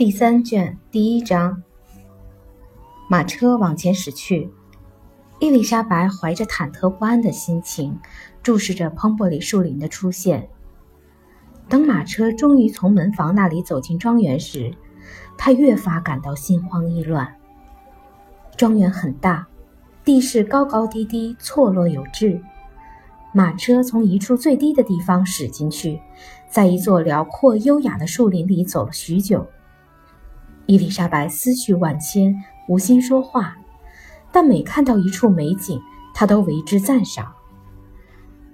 第三卷第一章。马车往前驶去，伊丽莎白怀着忐忑不安的心情，注视着彭伯里树林的出现。等马车终于从门房那里走进庄园时，她越发感到心慌意乱。庄园很大，地势高高低低，错落有致。马车从一处最低的地方驶进去，在一座辽阔优雅的树林里走了许久。伊丽莎白思绪万千，无心说话，但每看到一处美景，她都为之赞赏。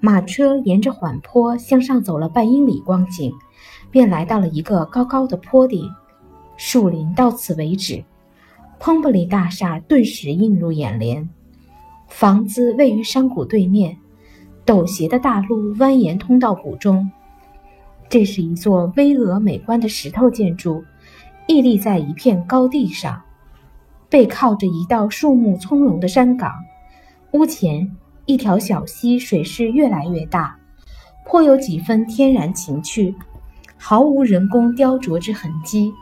马车沿着缓坡向上走了半英里光景，便来到了一个高高的坡顶。树林到此为止，彭布里大厦顿时映入眼帘。房子位于山谷对面。陡斜的大路蜿蜒通到谷中，这是一座巍峨美观的石头建筑，屹立在一片高地上，背靠着一道树木葱茏的山岗。屋前一条小溪，水势越来越大，颇有几分天然情趣，毫无人工雕琢之痕迹。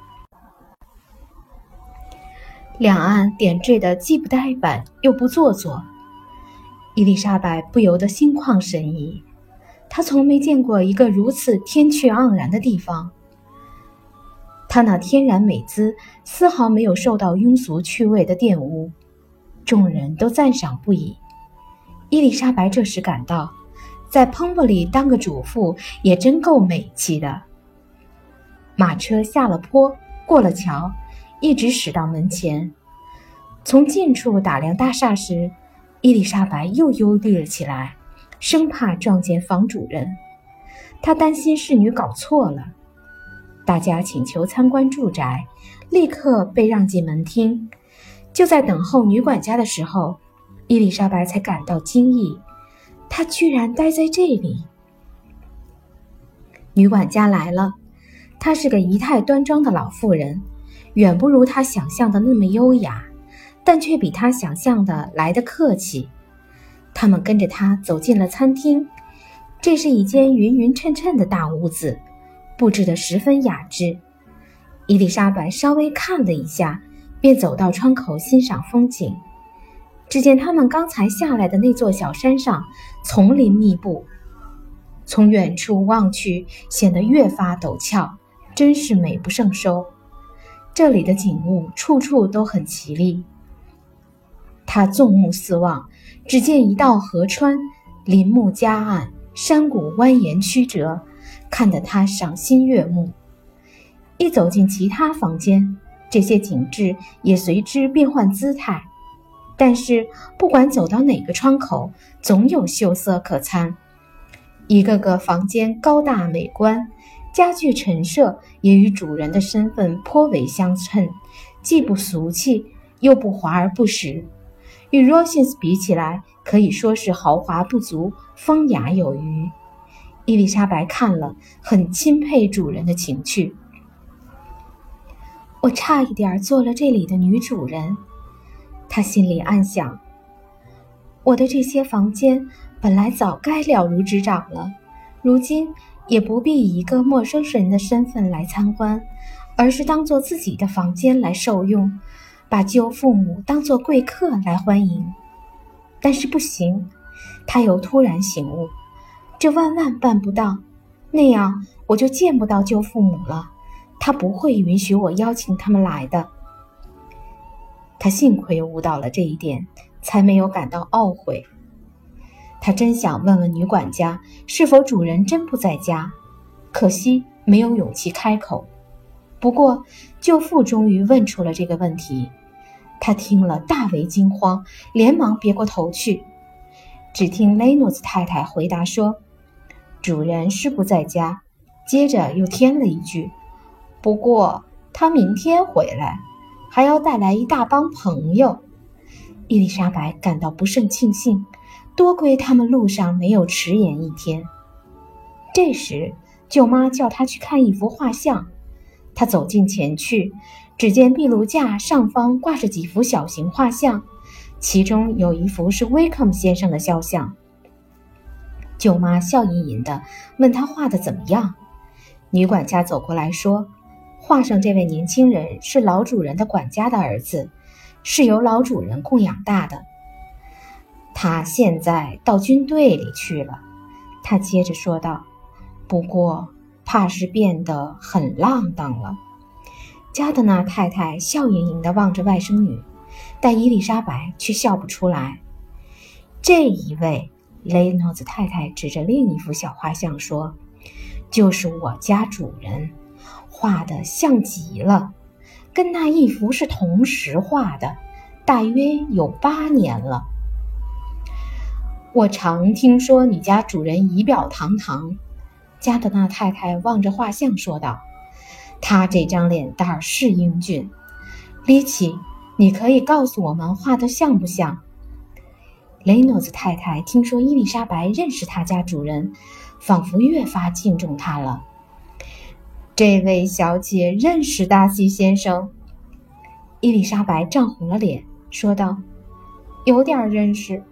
两岸点缀的既不呆板又不做作。伊丽莎白不由得心旷神怡，她从没见过一个如此天趣盎然的地方。她那天然美姿丝毫没有受到庸俗趣味的玷污，众人都赞赏不已。伊丽莎白这时感到，在彭伯里当个主妇也真够美气的。马车下了坡，过了桥，一直驶到门前，从近处打量大厦时。伊丽莎白又忧虑了起来，生怕撞见房主人。她担心侍女搞错了。大家请求参观住宅，立刻被让进门厅。就在等候女管家的时候，伊丽莎白才感到惊异：她居然待在这里。女管家来了，她是个仪态端庄的老妇人，远不如她想象的那么优雅。但却比她想象的来得客气。他们跟着她走进了餐厅，这是一间匀匀称称的大屋子，布置得十分雅致。伊丽莎白稍微看了一下，便走到窗口欣赏风景。只见他们刚才下来的那座小山上，丛林密布，从远处望去，显得越发陡峭，真是美不胜收。这里的景物处处都很绮丽。他纵目四望，只见一道河川，林木夹岸，山谷蜿蜒曲折，看得他赏心悦目。一走进其他房间，这些景致也随之变换姿态。但是不管走到哪个窗口，总有秀色可餐。一个个房间高大美观，家具陈设也与主人的身份颇为相称，既不俗气，又不华而不实。与 Rosins 比起来，可以说是豪华不足，风雅有余。伊丽莎白看了，很钦佩主人的情趣。我差一点做了这里的女主人，她心里暗想。我的这些房间本来早该了如指掌了，如今也不必以一个陌生人的身份来参观，而是当做自己的房间来受用。把舅父母当做贵客来欢迎，但是不行。他又突然醒悟，这万万办不到，那样我就见不到舅父母了。他不会允许我邀请他们来的。他幸亏悟到了这一点，才没有感到懊悔。他真想问问女管家是否主人真不在家，可惜没有勇气开口。不过舅父终于问出了这个问题。他听了，大为惊慌，连忙别过头去。只听雷诺兹太太回答说：“主人是不在家。”接着又添了一句：“不过他明天回来，还要带来一大帮朋友。”伊丽莎白感到不胜庆幸，多亏他们路上没有迟延一天。这时，舅妈叫她去看一幅画像，她走近前去。只见壁炉架上方挂着几幅小型画像，其中有一幅是威克姆先生的肖像。舅妈笑吟吟地问他画的怎么样。女管家走过来说：“画上这位年轻人是老主人的管家的儿子，是由老主人供养大的。他现在到军队里去了。他接着说道：“不过，怕是变得很浪荡了。”加德纳太太笑盈盈地望着外甥女，但伊丽莎白却笑不出来。这一位，雷诺兹太太指着另一幅小画像说：“就是我家主人。”画的像极了，跟那一幅是同时画的，大约有八年了。我常听说你家主人仪表堂堂，加德纳太太望着画像说道：“他这张脸蛋儿是英俊。”里奇，你可以告诉我们画的像不像？雷诺兹太太听说伊丽莎白认识他家主人，仿佛越发敬重他了。这位小姐认识达西先生。伊丽莎白涨红了脸，说道：“有点认识。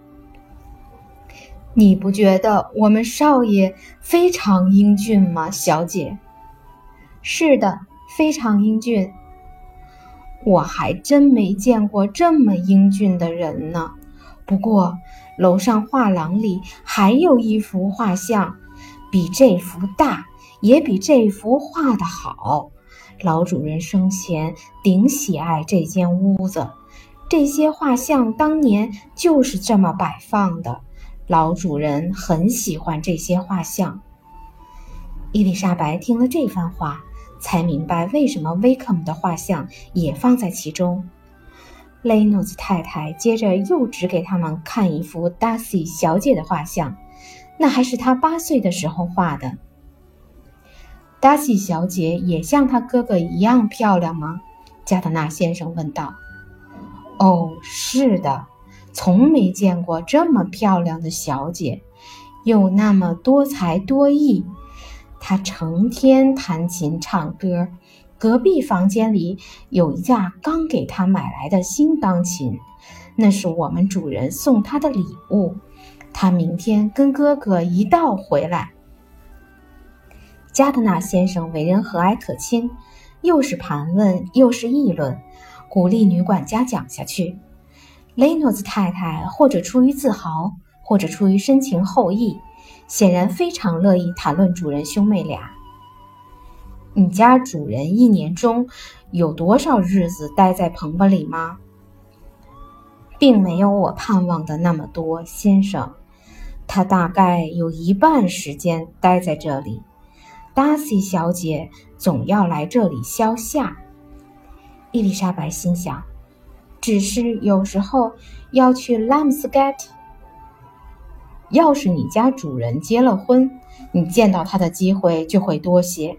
你不觉得我们少爷非常英俊吗，小姐？”“是的，非常英俊。我还真没见过这么英俊的人呢。不过，楼上画廊里还有一幅画像，比这幅大。”也比这幅画的好。老主人生前顶喜爱这间屋子，这些画像当年就是这么摆放的。老主人很喜欢这些画像。伊丽莎白听了这番话，才明白为什么威克姆的画像也放在其中。雷诺兹太太接着又指给他们看一幅达西小姐的画像，那还是她八岁的时候画的。达西小姐也像她哥哥一样漂亮吗？加德纳先生问道。“哦，是的，从没见过这么漂亮的小姐，又那么多才多艺。她成天弹琴唱歌。隔壁房间里有一架刚给他买来的新钢琴，那是我们主人送他的礼物。他明天跟哥哥一道回来。”加德纳先生为人和蔼可亲，又是盘问又是议论，鼓励女管家讲下去。雷诺兹太太或者出于自豪，或者出于深情厚谊，显然非常乐意谈论主人兄妹俩。你家主人一年中有多少日子待在棚棚里吗？并没有我盼望的那么多，先生。他大概有一半时间待在这里。达西小姐总要来这里消夏。伊丽莎白心想，只是有时候要去拉姆斯盖特。要是你家主人结了婚，你见到他的机会就会多些。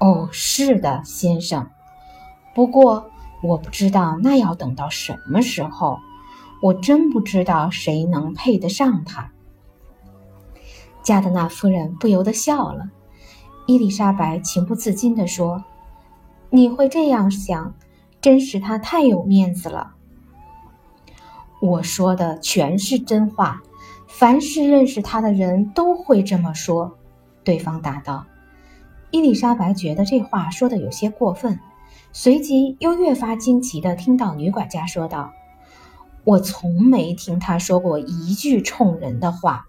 哦，是的，先生。不过我不知道那要等到什么时候。我真不知道谁能配得上他。加德纳夫人不由得笑了。伊丽莎白情不自禁地说：“你会这样想，真是他太有面子了。”我说的全是真话，凡是认识他的人都会这么说。”对方答道。伊丽莎白觉得这话说的有些过分，随即又越发惊奇地听到女管家说道：“我从没听他说过一句冲人的话。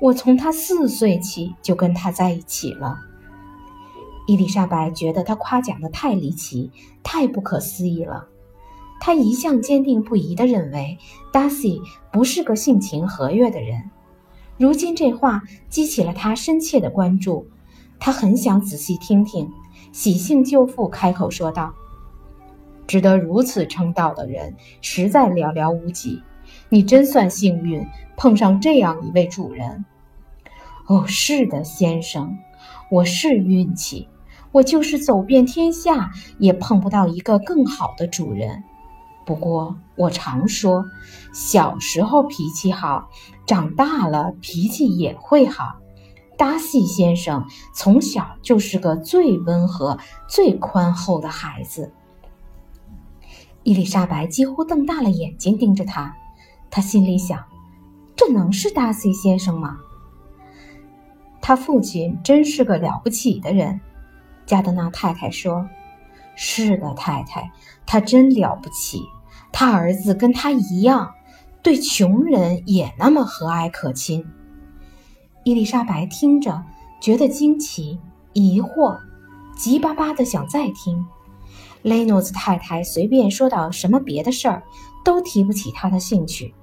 我从他四岁起就跟他在一起了。”伊丽莎白觉得他夸奖的太离奇，太不可思议了。她一向坚定不移地认为达西不是个性情和悦的人。如今这话激起了他深切的关注，他很想仔细听听。喜庆舅父开口说道：“值得如此称道的人实在寥寥无几，你真算幸运，碰上这样一位主人。”“哦，是的，先生，我是运气。”我就是走遍天下，也碰不到一个更好的主人。不过我常说，小时候脾气好，长大了脾气也会好。达西先生从小就是个最温和、最宽厚的孩子。伊丽莎白几乎瞪大了眼睛盯着他，她心里想：这能是达西先生吗？他父亲真是个了不起的人。加德纳太太说：“是的，太太，他真了不起。他儿子跟他一样，对穷人也那么和蔼可亲。伊丽莎白听着，觉得惊奇、疑惑，急巴巴的想再听。雷诺兹太太随便说到什么别的事儿，都提不起他的兴趣。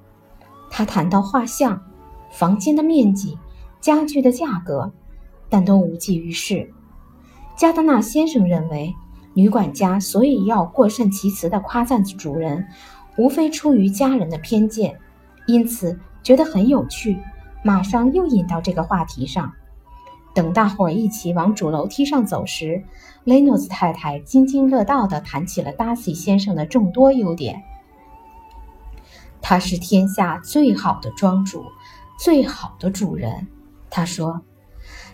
他谈到画像、房间的面积、家具的价格，但都无济于事。加德纳先生认为。女管家所以要过甚其词地夸赞主人，无非出于家人的偏见，因此觉得很有趣，马上又引到这个话题上。等大伙儿一起往主楼梯上走时，雷诺兹太太津津乐道地谈起了达西先生的众多优点。他是天下最好的庄主，最好的主人，他说。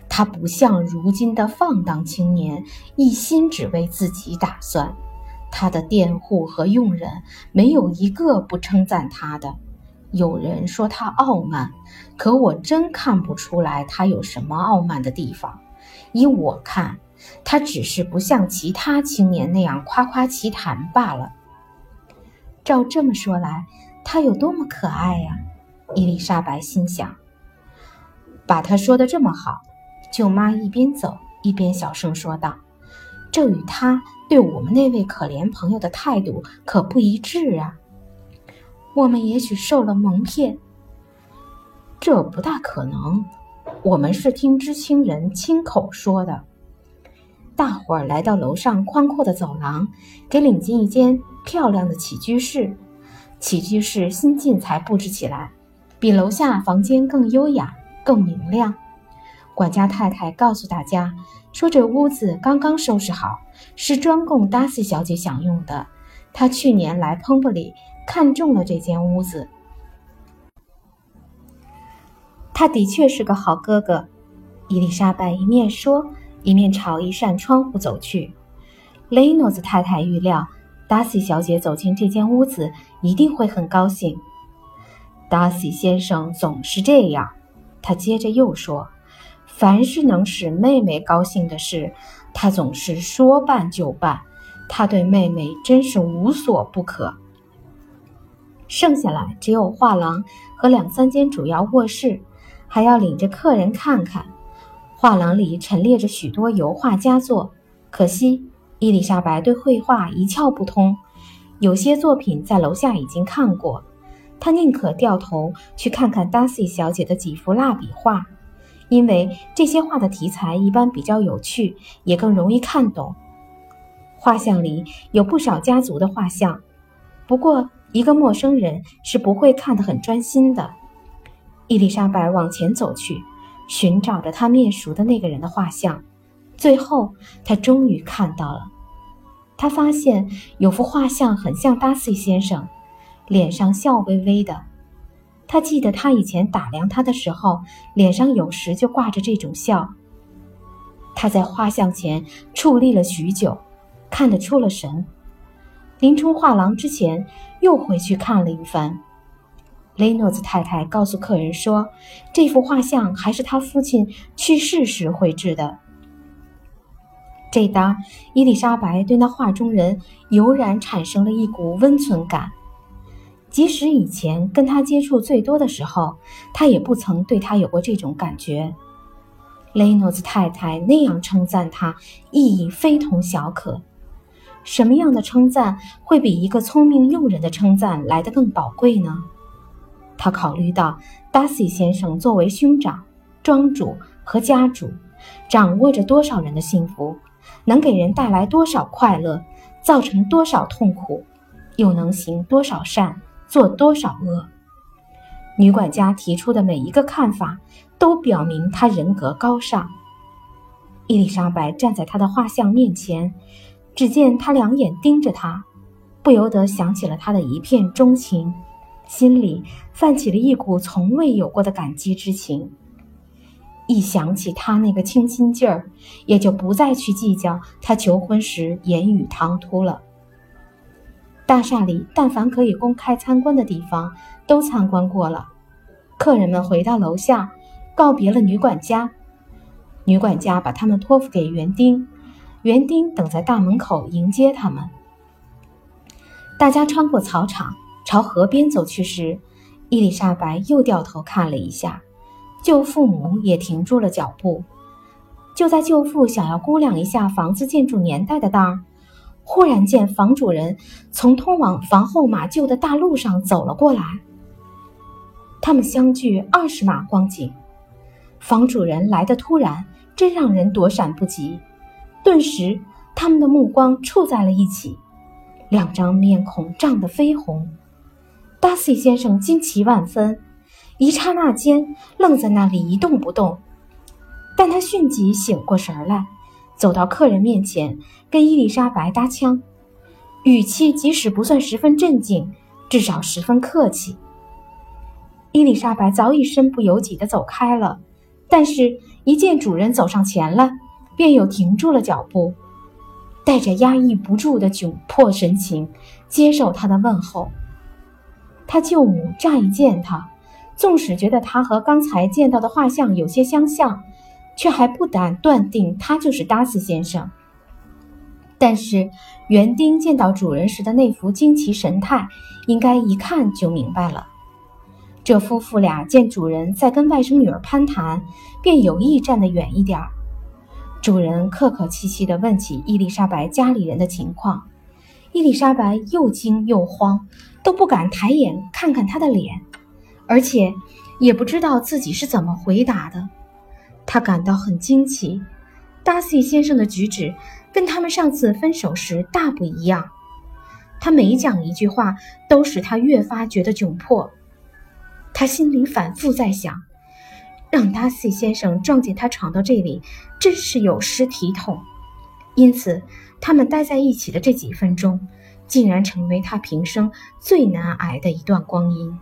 他不像如今的放荡青年，一心只为自己打算。他的佃户和佣人没有一个不称赞他的。有人说他傲慢，可我真看不出来他有什么傲慢的地方。依我看，他只是不像其他青年那样夸夸其谈罢了。照这么说来，他有多么可爱呀！伊丽莎白心想。把他说的这么好。舅妈一边走一边小声说道：“这与他对我们那位可怜朋友的态度可不一致啊！我们也许受了蒙骗，这不大可能。我们是听知青人亲口说的。”大伙儿来到楼上宽阔的走廊，给领进一间漂亮的起居室。起居室新近才布置起来，比楼下房间更优雅、更明亮。管家太太告诉大家说：“这屋子刚刚收拾好，是专供达西小姐享用的。她去年来彭布里，看中了这间屋子。他的确是个好哥哥。”伊丽莎白一面说，一面朝一扇窗户走去。雷诺兹太太预料达西小姐走进这间屋子一定会很高兴。达西先生总是这样，他接着又说。凡是能使妹妹高兴的事，他总是说办就办。他对妹妹真是无所不可。剩下来只有画廊和两三间主要卧室，还要领着客人看看。画廊里陈列着许多油画佳作，可惜伊丽莎白对绘画一窍不通，有些作品在楼下已经看过，她宁可掉头去看看达西小姐的几幅蜡笔画。因为这些画的题材一般比较有趣，也更容易看懂。画像里有不少家族的画像，不过一个陌生人是不会看得很专心的。伊丽莎白往前走去，寻找着她面熟的那个人的画像，最后她终于看到了。她发现有幅画像很像达西先生，脸上笑微微的。他记得，他以前打量他的时候，脸上有时就挂着这种笑。他在画像前矗立了许久，看得出了神。临出画廊之前，又回去看了一番。雷诺兹太太告诉客人说，这幅画像还是他父亲去世时绘制的。这当伊丽莎白对那画中人油然产生了一股温存感。即使以前跟他接触最多的时候，他也不曾对他有过这种感觉。雷诺兹太太那样称赞他，意义非同小可。什么样的称赞会比一个聪明诱人的称赞来得更宝贵呢？他考虑到达西先生作为兄长、庄主和家主，掌握着多少人的幸福，能给人带来多少快乐，造成多少痛苦，又能行多少善。做多少恶？女管家提出的每一个看法，都表明她人格高尚。伊丽莎白站在他的画像面前，只见他两眼盯着她，不由得想起了他的一片钟情，心里泛起了一股从未有过的感激之情。一想起他那个清新劲儿，也就不再去计较他求婚时言语唐突了。大厦里，但凡可以公开参观的地方，都参观过了。客人们回到楼下，告别了女管家。女管家把他们托付给园丁，园丁等在大门口迎接他们。大家穿过草场，朝河边走去时，伊丽莎白又掉头看了一下，舅父母也停住了脚步。就在舅父想要估量一下房子建筑年代的当儿，忽然见房主人从通往房后马厩的大路上走了过来。他们相距二十码光景，房主人来的突然，真让人躲闪不及。顿时，他们的目光触在了一起，两张面孔涨得绯红。达西先生惊奇万分，一刹那间愣在那里一动不动。但他迅即醒过神来，走到客人面前，跟伊丽莎白搭腔，语气即使不算十分镇静，至少十分客气。伊丽莎白早已身不由己地走开了，但是，一见主人走上前来。便又停住了脚步，带着压抑不住的窘迫神情接受他的问候。他舅母乍一见他，纵使觉得他和刚才见到的画像有些相像，却还不敢断定他就是达斯先生。但是园丁见到主人时的那副惊奇神态，应该一看就明白了。这夫妇俩见主人在跟外甥女儿攀谈，便有意站得远一点儿。主人客客气气地问起伊丽莎白家里人的情况，伊丽莎白又惊又慌，都不敢抬眼看看他的脸，而且也不知道自己是怎么回答的。他感到很惊奇，达西先生的举止跟他们上次分手时大不一样。他每讲一句话，都使他越发觉得窘迫。他心里反复在想。让达西先生撞见他闯到这里，真是有失体统。因此，他们待在一起的这几分钟，竟然成为他平生最难挨的一段光阴。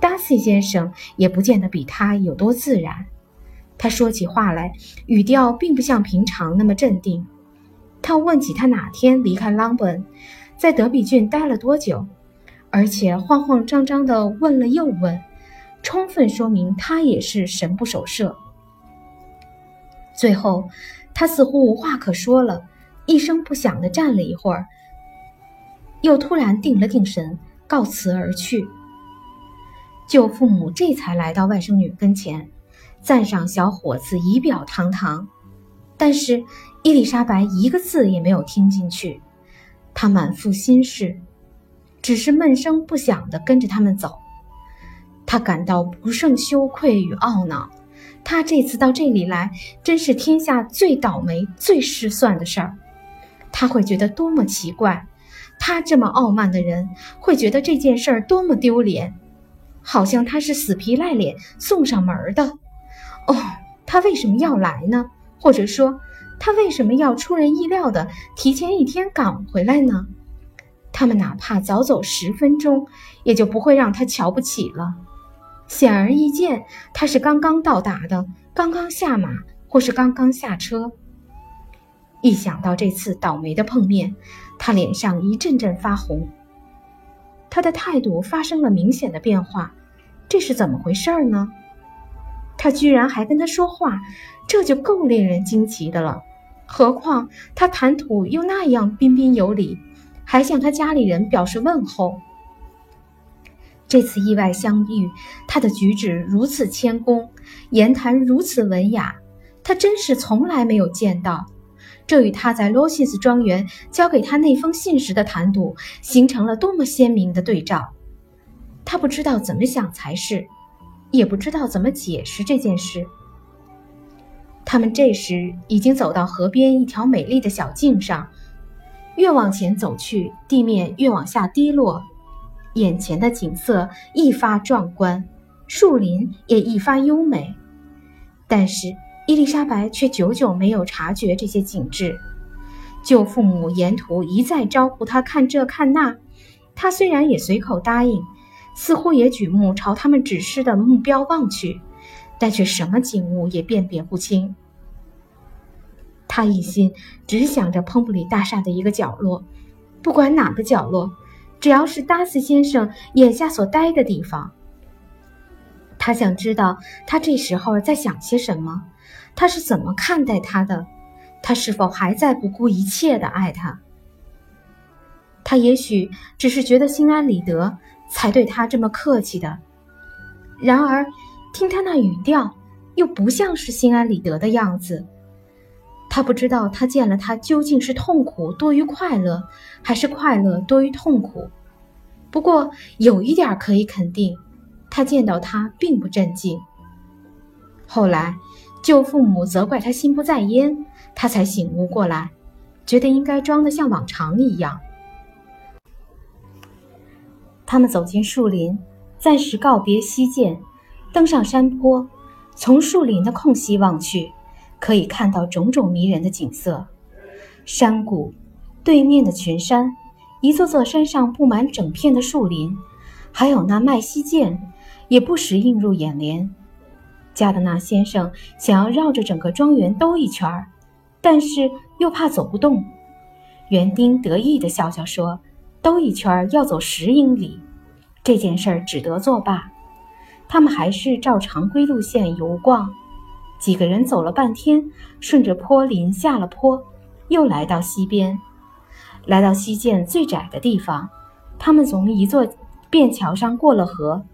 达西先生也不见得比他有多自然。他说起话来，语调并不像平常那么镇定。他问起他哪天离开朗本，在德比郡待了多久，而且慌慌张张地问了又问。充分说明他也是神不守舍。最后，他似乎无话可说了，一声不响地站了一会儿，又突然定了定神，告辞而去。舅父母这才来到外甥女跟前，赞赏小伙子仪表堂堂。但是伊丽莎白一个字也没有听进去，她满腹心事，只是闷声不响地跟着他们走。他感到不胜羞愧与懊恼，他这次到这里来，真是天下最倒霉、最失算的事儿。他会觉得多么奇怪，他这么傲慢的人，会觉得这件事儿多么丢脸，好像他是死皮赖脸送上门的。哦，他为什么要来呢？或者说，他为什么要出人意料的提前一天赶回来呢？他们哪怕早走十分钟，也就不会让他瞧不起了。显而易见，他是刚刚到达的，刚刚下马，或是刚刚下车。一想到这次倒霉的碰面，他脸上一阵阵发红。他的态度发生了明显的变化，这是怎么回事呢？他居然还跟他说话，这就够令人惊奇的了。何况他谈吐又那样彬彬有礼，还向他家里人表示问候。这次意外相遇，他的举止如此谦恭，言谈如此文雅，他真是从来没有见到。这与他在罗西斯庄园交给他那封信时的谈吐形成了多么鲜明的对照。他不知道怎么想才是，也不知道怎么解释这件事。他们这时已经走到河边一条美丽的小径上，越往前走去，地面越往下低落。眼前的景色愈发壮观，树林也愈发优美，但是伊丽莎白却久久没有察觉这些景致。舅父母沿途一再招呼她看这看那，她虽然也随口答应，似乎也举目朝他们指示的目标望去，但却什么景物也辨别不清。他一心只想着彭布里大厦的一个角落，不管哪个角落。只要是达斯先生眼下所待的地方，他想知道他这时候在想些什么，他是怎么看待他的，他是否还在不顾一切的爱他？他也许只是觉得心安理得，才对他这么客气的。然而，听他那语调，又不像是心安理得的样子。他不知道他见了他究竟是痛苦多于快乐，还是快乐多于痛苦。不过有一点可以肯定，他见到他并不镇静。后来，舅父母责怪他心不在焉，他才醒悟过来，觉得应该装得像往常一样。他们走进树林，暂时告别西涧，登上山坡，从树林的空隙望去，可以看到种种迷人的景色：山谷，对面的群山，一座座山上布满整片的树林，还有那麦西涧，也不时映入眼帘。加德纳先生想要绕着整个庄园兜一圈儿，但是又怕走不动。园丁得意地笑笑说。兜一圈要走十英里，这件事儿只得作罢。他们还是照常规路线游逛。几个人走了半天，顺着坡林下了坡，又来到溪边。来到溪涧最窄的地方，他们从一座便桥上过了河。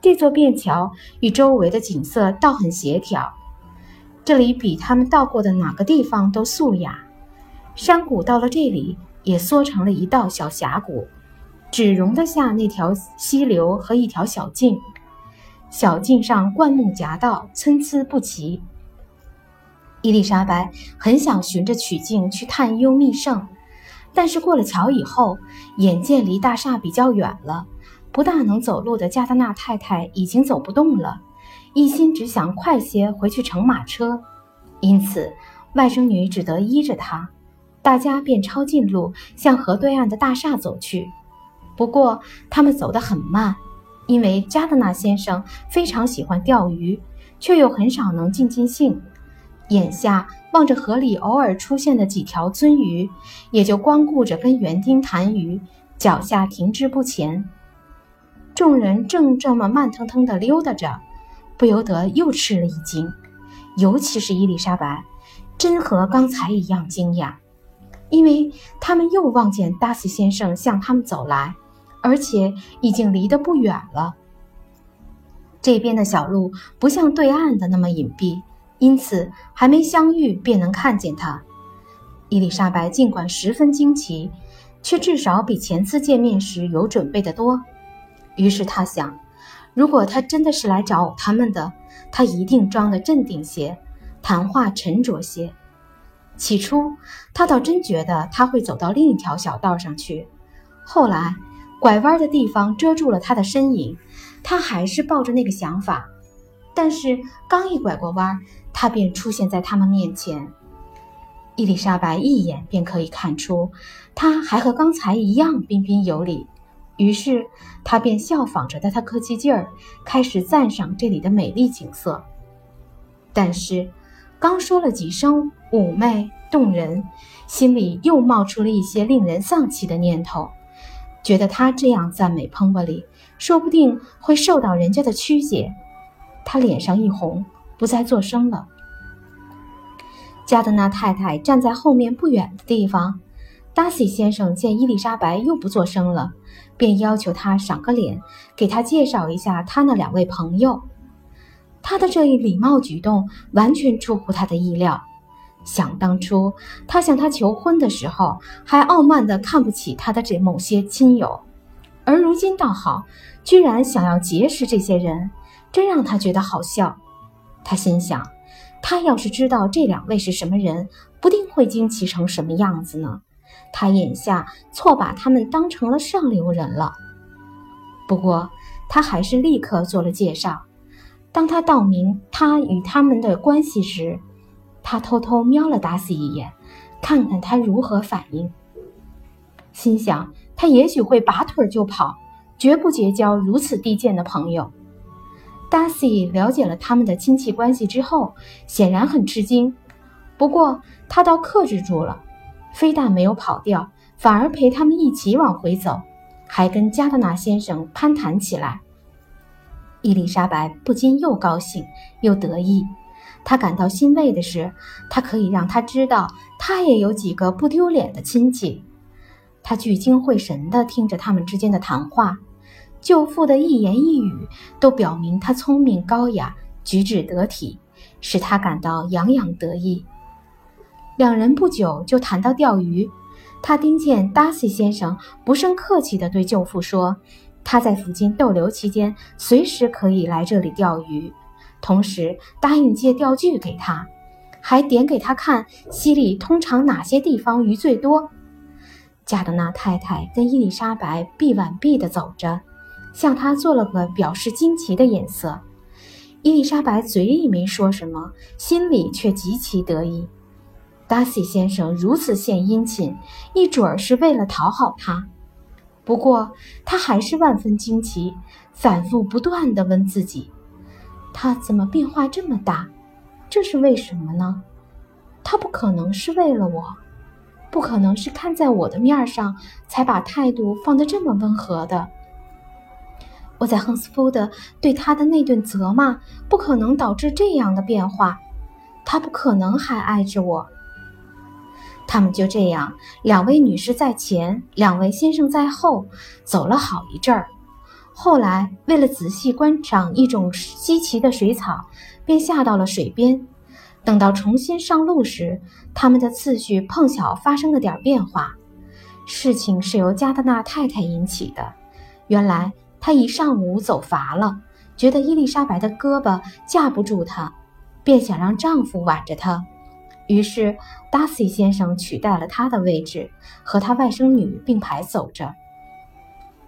这座便桥与周围的景色倒很协调，这里比他们到过的哪个地方都素雅。山谷到了这里。也缩成了一道小峡谷，只容得下那条溪流和一条小径。小径上灌木夹道，参差不齐。伊丽莎白很想循着曲径去探幽觅胜，但是过了桥以后，眼见离大厦比较远了，不大能走路的加德纳太太已经走不动了，一心只想快些回去乘马车，因此外甥女只得依着她。大家便抄近路向河对岸的大厦走去。不过他们走得很慢，因为加德纳先生非常喜欢钓鱼，却又很少能尽尽兴。眼下望着河里偶尔出现的几条鳟鱼，也就光顾着跟园丁谈鱼，脚下停滞不前。众人正这么慢腾腾地溜达着，不由得又吃了一惊，尤其是伊丽莎白，真和刚才一样惊讶。因为他们又望见达西先生向他们走来，而且已经离得不远了。这边的小路不像对岸的那么隐蔽，因此还没相遇便能看见他。伊丽莎白尽管十分惊奇，却至少比前次见面时有准备的多。于是他想，如果他真的是来找他们的，他一定装得镇定些，谈话沉着些。起初，他倒真觉得他会走到另一条小道上去。后来，拐弯的地方遮住了他的身影，他还是抱着那个想法。但是，刚一拐过弯，他便出现在他们面前。伊丽莎白一眼便可以看出，他还和刚才一样彬彬有礼。于是，他便效仿着他客气劲儿，开始赞赏这里的美丽景色。但是，刚说了几声妩媚动人，心里又冒出了一些令人丧气的念头，觉得他这样赞美彭伯里，说不定会受到人家的曲解。他脸上一红，不再作声了。加德纳太太站在后面不远的地方，达西先生见伊丽莎白又不作声了，便要求她赏个脸，给他介绍一下他那两位朋友。他的这一礼貌举动完全出乎他的意料。想当初，他向他求婚的时候，还傲慢地看不起他的这某些亲友，而如今倒好，居然想要结识这些人，真让他觉得好笑。他心想，他要是知道这两位是什么人，不定会惊奇成什么样子呢？他眼下错把他们当成了上流人了。不过，他还是立刻做了介绍。当他道明他与他们的关系时，他偷偷瞄了达西一眼，看看他如何反应。心想他也许会拔腿就跑，绝不结交如此低贱的朋友。达西了解了他们的亲戚关系之后，显然很吃惊，不过他倒克制住了，非但没有跑掉，反而陪他们一起往回走，还跟加德纳先生攀谈起来。伊丽莎白不禁又高兴又得意，他感到欣慰的是，他可以让他知道，他也有几个不丢脸的亲戚。他聚精会神地听着他们之间的谈话，舅父的一言一语都表明他聪明高雅，举止得体，使他感到洋洋得意。两人不久就谈到钓鱼，他听见达西先生不甚客气地对舅父说：“他在附近逗留期间，随时可以来这里钓鱼，同时答应借钓具给他，还点给他看溪里通常哪些地方鱼最多。”加德纳太太跟伊丽莎白臂挽臂地走着，向他做了个表示惊奇的眼色。伊丽莎白嘴里没说什么，心里却极其得意。达西先生如此献殷勤，一准儿是为了讨好他。不过他还是万分惊奇，反复不断地问自己：他怎么变化这么大？这是为什么呢？他不可能是为了我。不可能是看在我的面上才把态度放得这么温和的。我在亨斯福德对他的那顿责骂，不可能导致这样的变化。他不可能还爱着我。他们就这样，两位女士在前，两位先生在后，走了好一阵儿。后来，为了仔细观赏一种稀奇的水草，便下到了水边。等到重新上路时，他们的次序碰巧发生了点变化。事情是由加德纳太太引起的。原来她一上午走乏了，觉得伊丽莎白的胳膊架不住她，便想让丈夫挽着她。于是达西先生取代了她的位置，和他外甥女并排走着。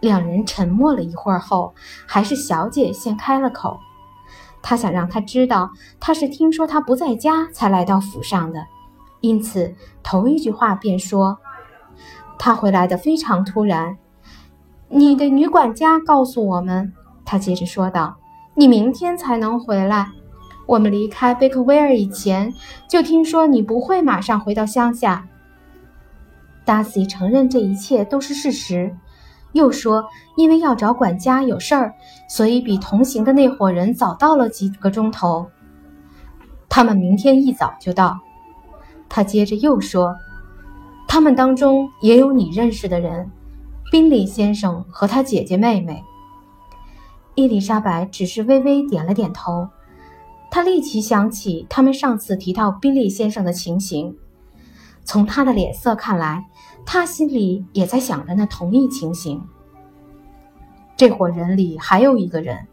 两人沉默了一会儿后，还是小姐先开了口。他想让他知道，他是听说他不在家才来到府上的，因此头一句话便说：“他回来的非常突然。”你的女管家告诉我们，他接着说道：“你明天才能回来。我们离开贝克威尔以前，就听说你不会马上回到乡下。”达西承认这一切都是事实。又说，因为要找管家有事儿，所以比同行的那伙人早到了几个钟头。他们明天一早就到。他接着又说，他们当中也有你认识的人，宾利先生和他姐姐妹妹。伊丽莎白只是微微点了点头。他立即想起他们上次提到宾利先生的情形，从他的脸色看来。他心里也在想着那同一情形。这伙人里还有一个人，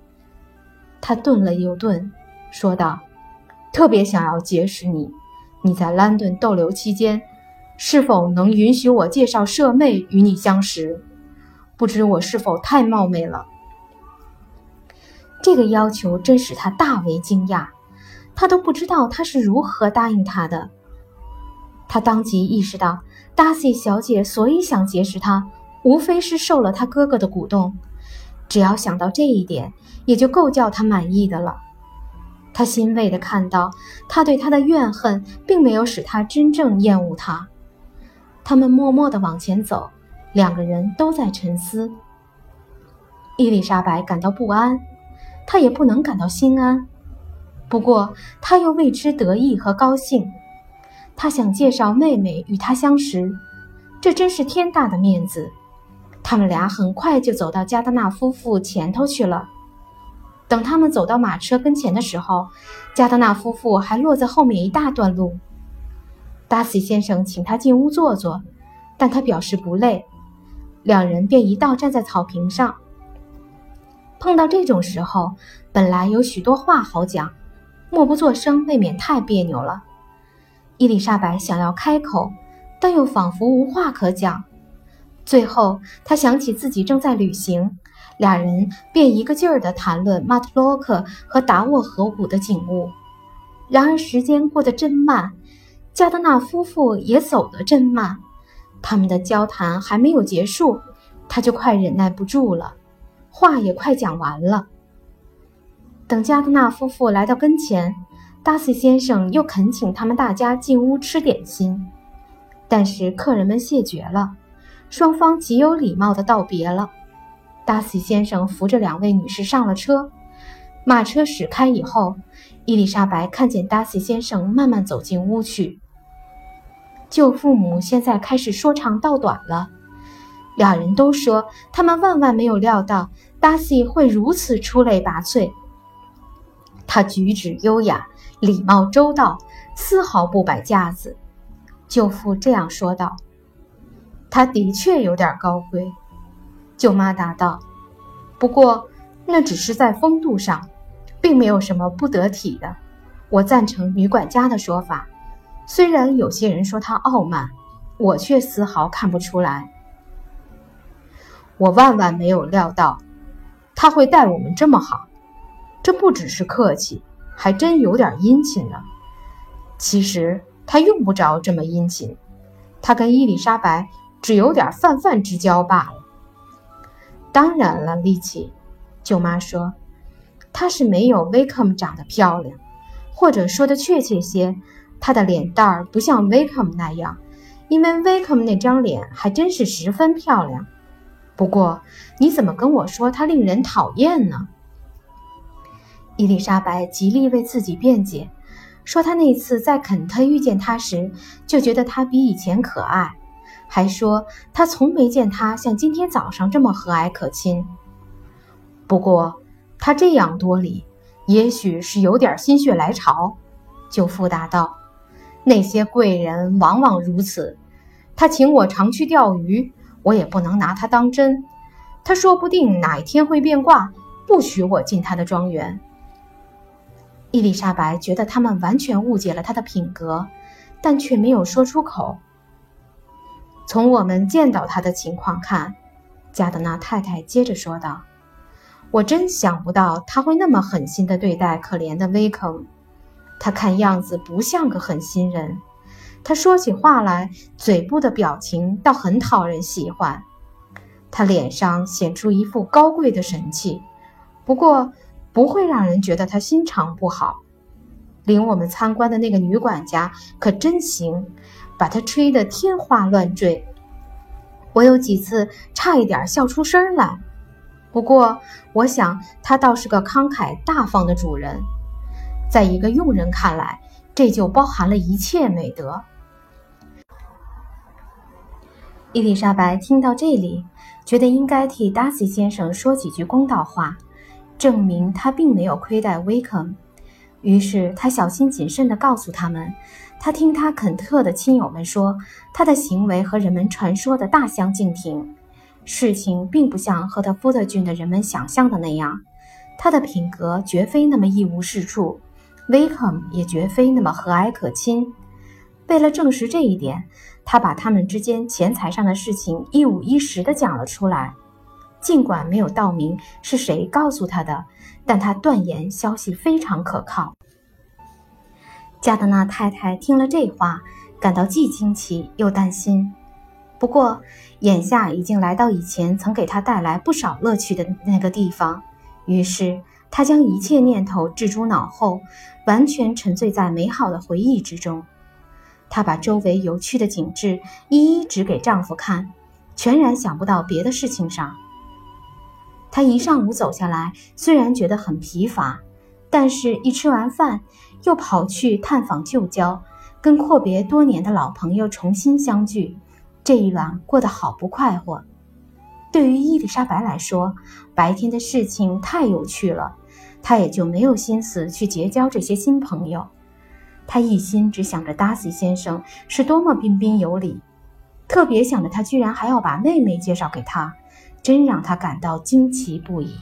他顿了又顿，说道：“特别想要结识你。你在兰顿逗留期间，是否能允许我介绍舍妹与你相识？不知我是否太冒昧了？”这个要求真使他大为惊讶，他都不知道他是如何答应他的。他当即意识到。达西小姐所以想结识他，无非是受了他哥哥的鼓动。只要想到这一点，也就够叫他满意的了。他欣慰地看到，他对他的怨恨并没有使他真正厌恶他。他们默默地往前走，两个人都在沉思。伊丽莎白感到不安，他也不能感到心安。不过，他又为之得意和高兴。他想介绍妹妹与他相识，这真是天大的面子。他们俩很快就走到加德纳夫妇前头去了。等他们走到马车跟前的时候，加德纳夫妇还落在后面一大段路。达西先生请他进屋坐坐，但他表示不累。两人便一道站在草坪上。碰到这种时候，本来有许多话好讲，默不作声未免太别扭了。伊丽莎白想要开口，但又仿佛无话可讲。最后，她想起自己正在旅行，俩人便一个劲儿地谈论马特洛克和达沃河谷的景物。然而，时间过得真慢，加德纳夫妇也走得真慢。他们的交谈还没有结束，他就快忍耐不住了，话也快讲完了。等加德纳夫妇来到跟前。达西先生又恳请他们大家进屋吃点心，但是客人们谢绝了。双方极有礼貌地道别了。达西先生扶着两位女士上了车，马车驶开以后，伊丽莎白看见达西先生慢慢走进屋去。舅父母现在开始说长道短了，两人都说他们万万没有料到达西会如此出类拔萃。他举止优雅，礼貌周到，丝毫不摆架子。舅父这样说道：“他的确有点高贵。”舅妈答道：“不过那只是在风度上。”并没有什么不得体的，我赞成女管家的说法。虽然有些人说她傲慢，我却丝毫看不出来。我万万没有料到，他会待我们这么好。这不只是客气，还真有点殷勤呢。其实他用不着这么殷勤，他跟伊丽莎白只有点泛泛之交罢了。当然了，丽奇，舅妈说。她是没有 Wickham 长得漂亮，或者说的确切些，她的脸蛋儿不像 Wickham 那样，因为 Wickham 那张脸还真是十分漂亮。不过，你怎么跟我说他令人讨厌呢？伊丽莎白极力为自己辩解，说她那次在肯特遇见他时，就觉得他比以前可爱，还说她从没见他像今天早上这么和蔼可亲。不过，他这样多礼，也许是有点心血来潮。舅父答道：“那些贵人往往如此。他请我常去钓鱼，我也不能拿他当真。他说不定哪一天会变卦，不许我进他的庄园。”伊丽莎白觉得他们完全误解了他的品格，但却没有说出口。从我们见到他的情况看，加德纳太太接着说道。我真想不到他会那么狠心地对待可怜的威肯。他看样子不像个狠心人。他说起话来，嘴部的表情倒很讨人喜欢。他脸上显出一副高贵的神气，不过不会让人觉得他心肠不好。领我们参观的那个女管家可真行，把他吹得天花乱坠。我有几次差一点笑出声来。不过，我想他倒是个慷慨大方的主人，在一个佣人看来，这就包含了一切美德。伊丽莎白听到这里，觉得应该替达西先生说几句公道话，证明他并没有亏待威肯。于是，他小心谨慎地告诉他们，他听他肯特的亲友们说，他的行为和人们传说的大相径庭。事情并不像赫特福特郡的人们想象的那样，他的品格绝非那么一无是处，威肯也绝非那么和蔼可亲。为了证实这一点，他把他们之间钱财上的事情一五一十地讲了出来。尽管没有道明是谁告诉他的，但他断言消息非常可靠。加德纳太太听了这话，感到既惊奇又担心。不过，眼下已经来到以前曾给他带来不少乐趣的那个地方，于是他将一切念头置诸脑后，完全沉醉在美好的回忆之中。她把周围有趣的景致一一指给丈夫看，全然想不到别的事情上。她一上午走下来，虽然觉得很疲乏，但是一吃完饭，又跑去探访旧交，跟阔别多年的老朋友重新相聚。这一晚过得好不快活。对于伊丽莎白来说，白天的事情太有趣了，她也就没有心思去结交这些新朋友。他一心只想着达西先生是多么彬彬有礼，特别想着他居然还要把妹妹介绍给他，真让他感到惊奇不已。